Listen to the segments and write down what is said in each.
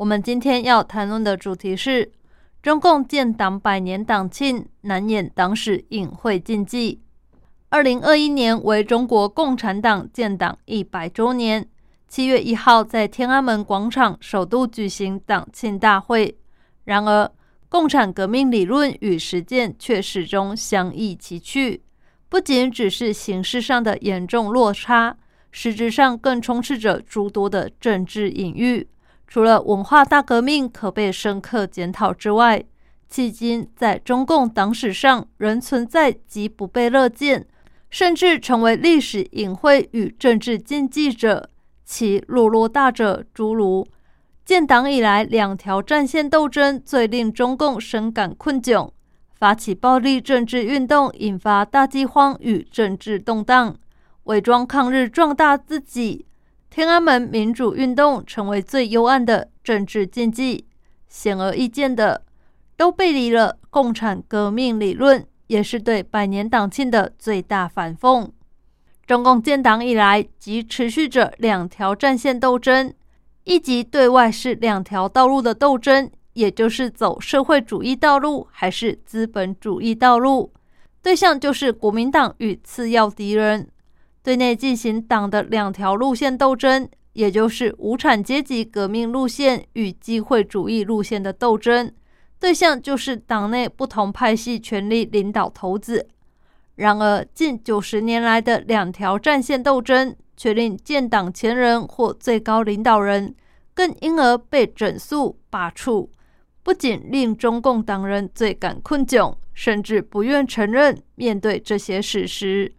我们今天要谈论的主题是中共建党百年党庆难掩党史隐晦禁忌。二零二一年为中国共产党建党一百周年，七月一号在天安门广场首度举行党庆大会。然而，共产革命理论与实践却始终相异其趣。不仅只是形式上的严重落差，实质上更充斥着诸多的政治隐喻。除了文化大革命可被深刻检讨之外，迄今在中共党史上仍存在极不被乐见，甚至成为历史隐晦与政治禁忌者，其落落大者诸如建党以来两条战线斗争最令中共深感困窘。发起暴力政治运动，引发大饥荒与政治动荡；伪装抗日，壮大自己。天安门民主运动成为最幽暗的政治禁忌。显而易见的，都背离了共产革命理论，也是对百年党庆的最大反讽。中共建党以来，即持续着两条战线斗争，一级对外是两条道路的斗争。也就是走社会主义道路还是资本主义道路，对象就是国民党与次要敌人。对内进行党的两条路线斗争，也就是无产阶级革命路线与机会主义路线的斗争，对象就是党内不同派系权力领导头子。然而，近九十年来的两条战线斗争，却令建党前人或最高领导人更因而被整肃罢黜。不仅令中共党人最感困窘，甚至不愿承认面对这些事实。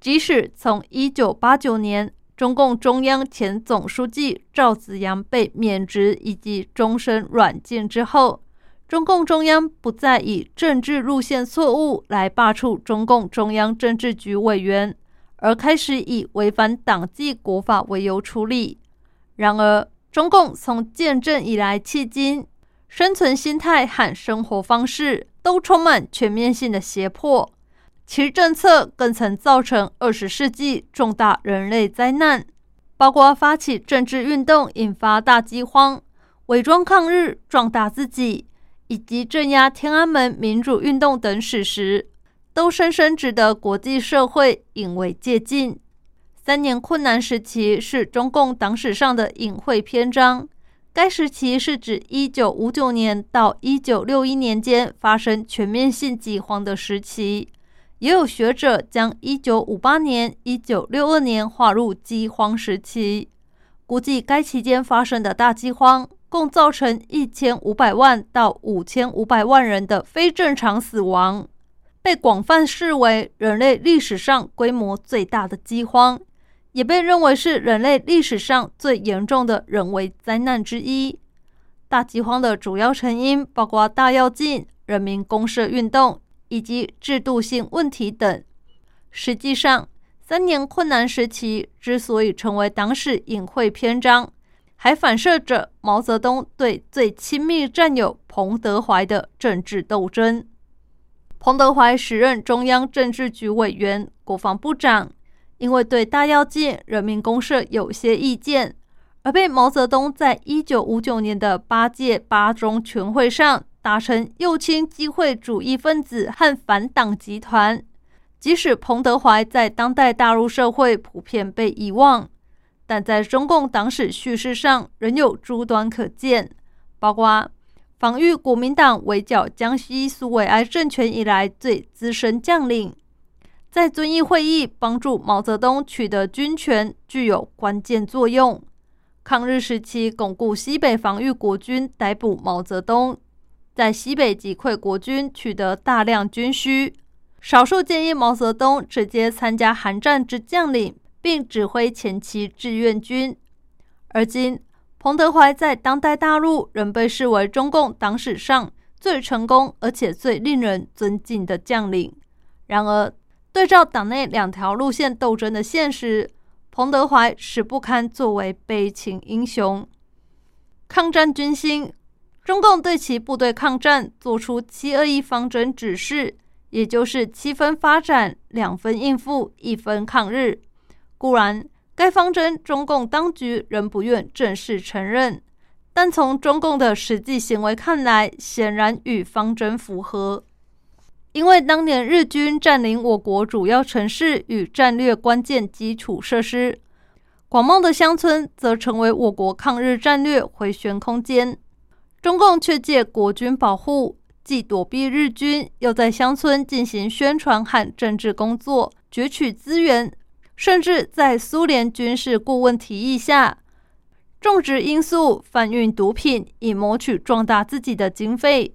即使从一九八九年中共中央前总书记赵紫阳被免职以及终身软禁之后，中共中央不再以政治路线错误来罢黜中共中央政治局委员，而开始以违反党纪国法为由处理。然而，中共从建政以来迄今，生存心态和生活方式都充满全面性的胁迫，其政策更曾造成二十世纪重大人类灾难，包括发起政治运动引发大饥荒、伪装抗日壮大自己，以及镇压天安门民主运动等史实，都深深值得国际社会引为借鉴。三年困难时期是中共党史上的隐晦篇章。该时期是指一九五九年到一九六一年间发生全面性饥荒的时期，也有学者将一九五八年、一九六二年划入饥荒时期。估计该期间发生的大饥荒，共造成一千五百万到五千五百万人的非正常死亡，被广泛视为人类历史上规模最大的饥荒。也被认为是人类历史上最严重的人为灾难之一。大饥荒的主要成因包括大跃进、人民公社运动以及制度性问题等。实际上，三年困难时期之所以成为党史隐晦篇章，还反射着毛泽东对最亲密战友彭德怀的政治斗争。彭德怀时任中央政治局委员、国防部长。因为对大跃进、人民公社有些意见，而被毛泽东在一九五九年的八届八中全会上打成右倾机会主义分子和反党集团。即使彭德怀在当代大陆社会普遍被遗忘，但在中共党史叙事上仍有诸端可见，包括防御国民党围剿江西苏维埃政权以来最资深将领。在遵义会议帮助毛泽东取得军权具有关键作用。抗日时期巩固西北防御国军，逮捕毛泽东，在西北击溃国军，取得大量军需。少数建议毛泽东直接参加韩战之将领，并指挥前期志愿军。而今彭德怀在当代大陆仍被视为中共党史上最成功而且最令人尊敬的将领。然而，对照党内两条路线斗争的现实，彭德怀实不堪作为悲情英雄。抗战军心，中共对其部队抗战作出七二一方针指示，也就是七分发展、两分应付、一分抗日。固然，该方针中共当局仍不愿正式承认，但从中共的实际行为看来，显然与方针符合。因为当年日军占领我国主要城市与战略关键基础设施。广袤的乡村则成为我国抗日战略回旋空间，中共却借国军保护，既躲避日军，又在乡村进行宣传和政治工作，攫取资源，甚至在苏联军事顾问提议下，种植罂粟、贩运毒品，以谋取壮大自己的经费。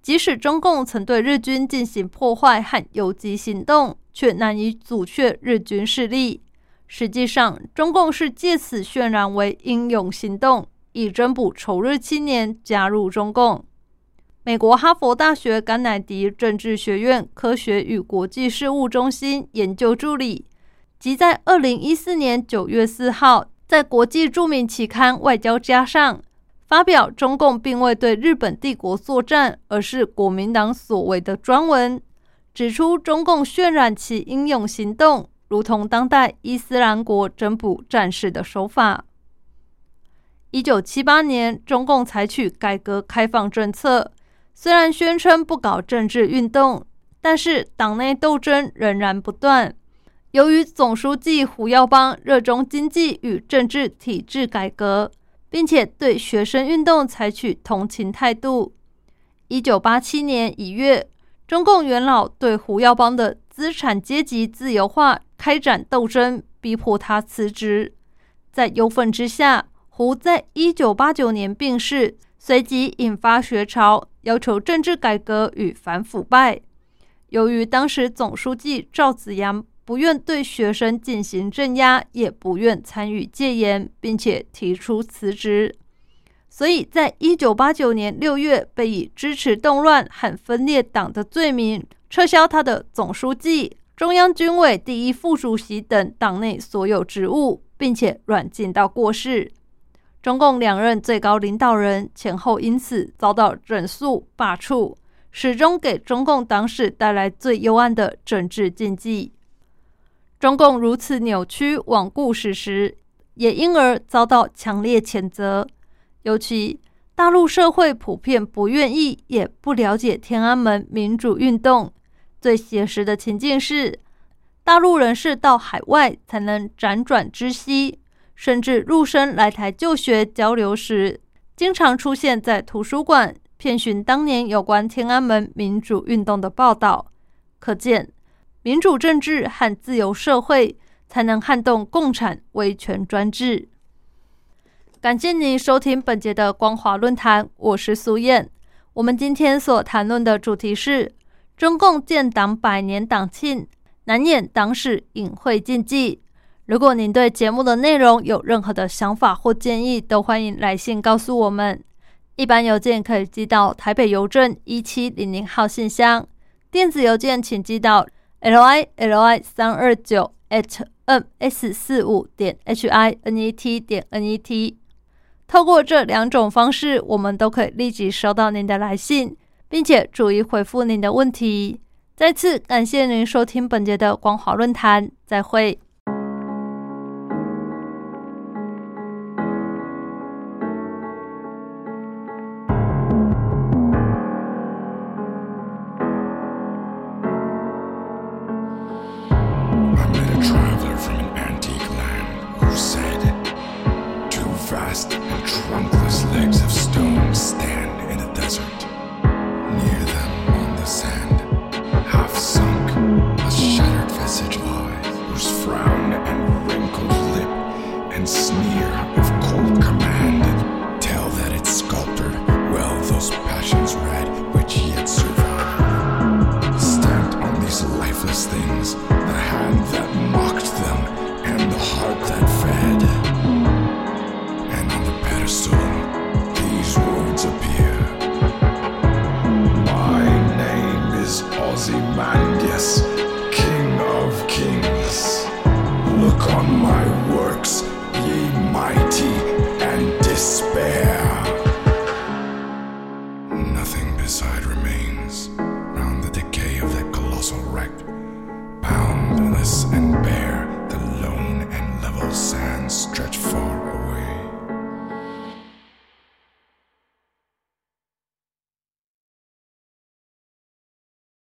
即使中共曾对日军进行破坏和游击行动，却难以阻却日军势力。实际上，中共是借此渲染为英勇行动，以征补仇日青年加入中共。美国哈佛大学甘乃迪政治学院科学与国际事务中心研究助理，即在二零一四年九月四号，在国际著名期刊《外交家》上发表“中共并未对日本帝国作战，而是国民党所为”的专文，指出中共渲染其英勇行动。如同当代伊斯兰国征捕战士的手法。一九七八年，中共采取改革开放政策，虽然宣称不搞政治运动，但是党内斗争仍然不断。由于总书记胡耀邦热衷经济与政治体制改革，并且对学生运动采取同情态度，一九八七年一月，中共元老对胡耀邦的资产阶级自由化。开展斗争，逼迫他辞职。在忧愤之下，胡在一九八九年病逝，随即引发学潮，要求政治改革与反腐败。由于当时总书记赵紫阳不愿对学生进行镇压，也不愿参与戒严，并且提出辞职，所以在一九八九年六月，被以支持动乱和分裂党的罪名撤销他的总书记。中央军委第一副主席等党内所有职务，并且软禁到过世。中共两任最高领导人前后因此遭到整肃罢黜，始终给中共党史带来最幽暗的政治禁忌。中共如此扭曲罔顾事实，也因而遭到强烈谴责。尤其大陆社会普遍不愿意，也不了解天安门民主运动。最写实的情境是，大陆人士到海外才能辗转知悉，甚至入生来台就学交流时，经常出现在图书馆，遍寻当年有关天安门民主运动的报道。可见，民主政治和自由社会才能撼动共产威权专制。感谢您收听本节的光华论坛，我是苏燕。我们今天所谈论的主题是。中共建党百年党庆，难掩党史隐晦禁忌。如果您对节目的内容有任何的想法或建议，都欢迎来信告诉我们。一般邮件可以寄到台北邮政一七零零号信箱，电子邮件请寄到 l i l i 三二九 at m s 四五点 h i n e t 点 n e t。透过这两种方式，我们都可以立即收到您的来信。并且逐一回复您的问题。再次感谢您收听本节的光华论坛，再会。sleep. eyes.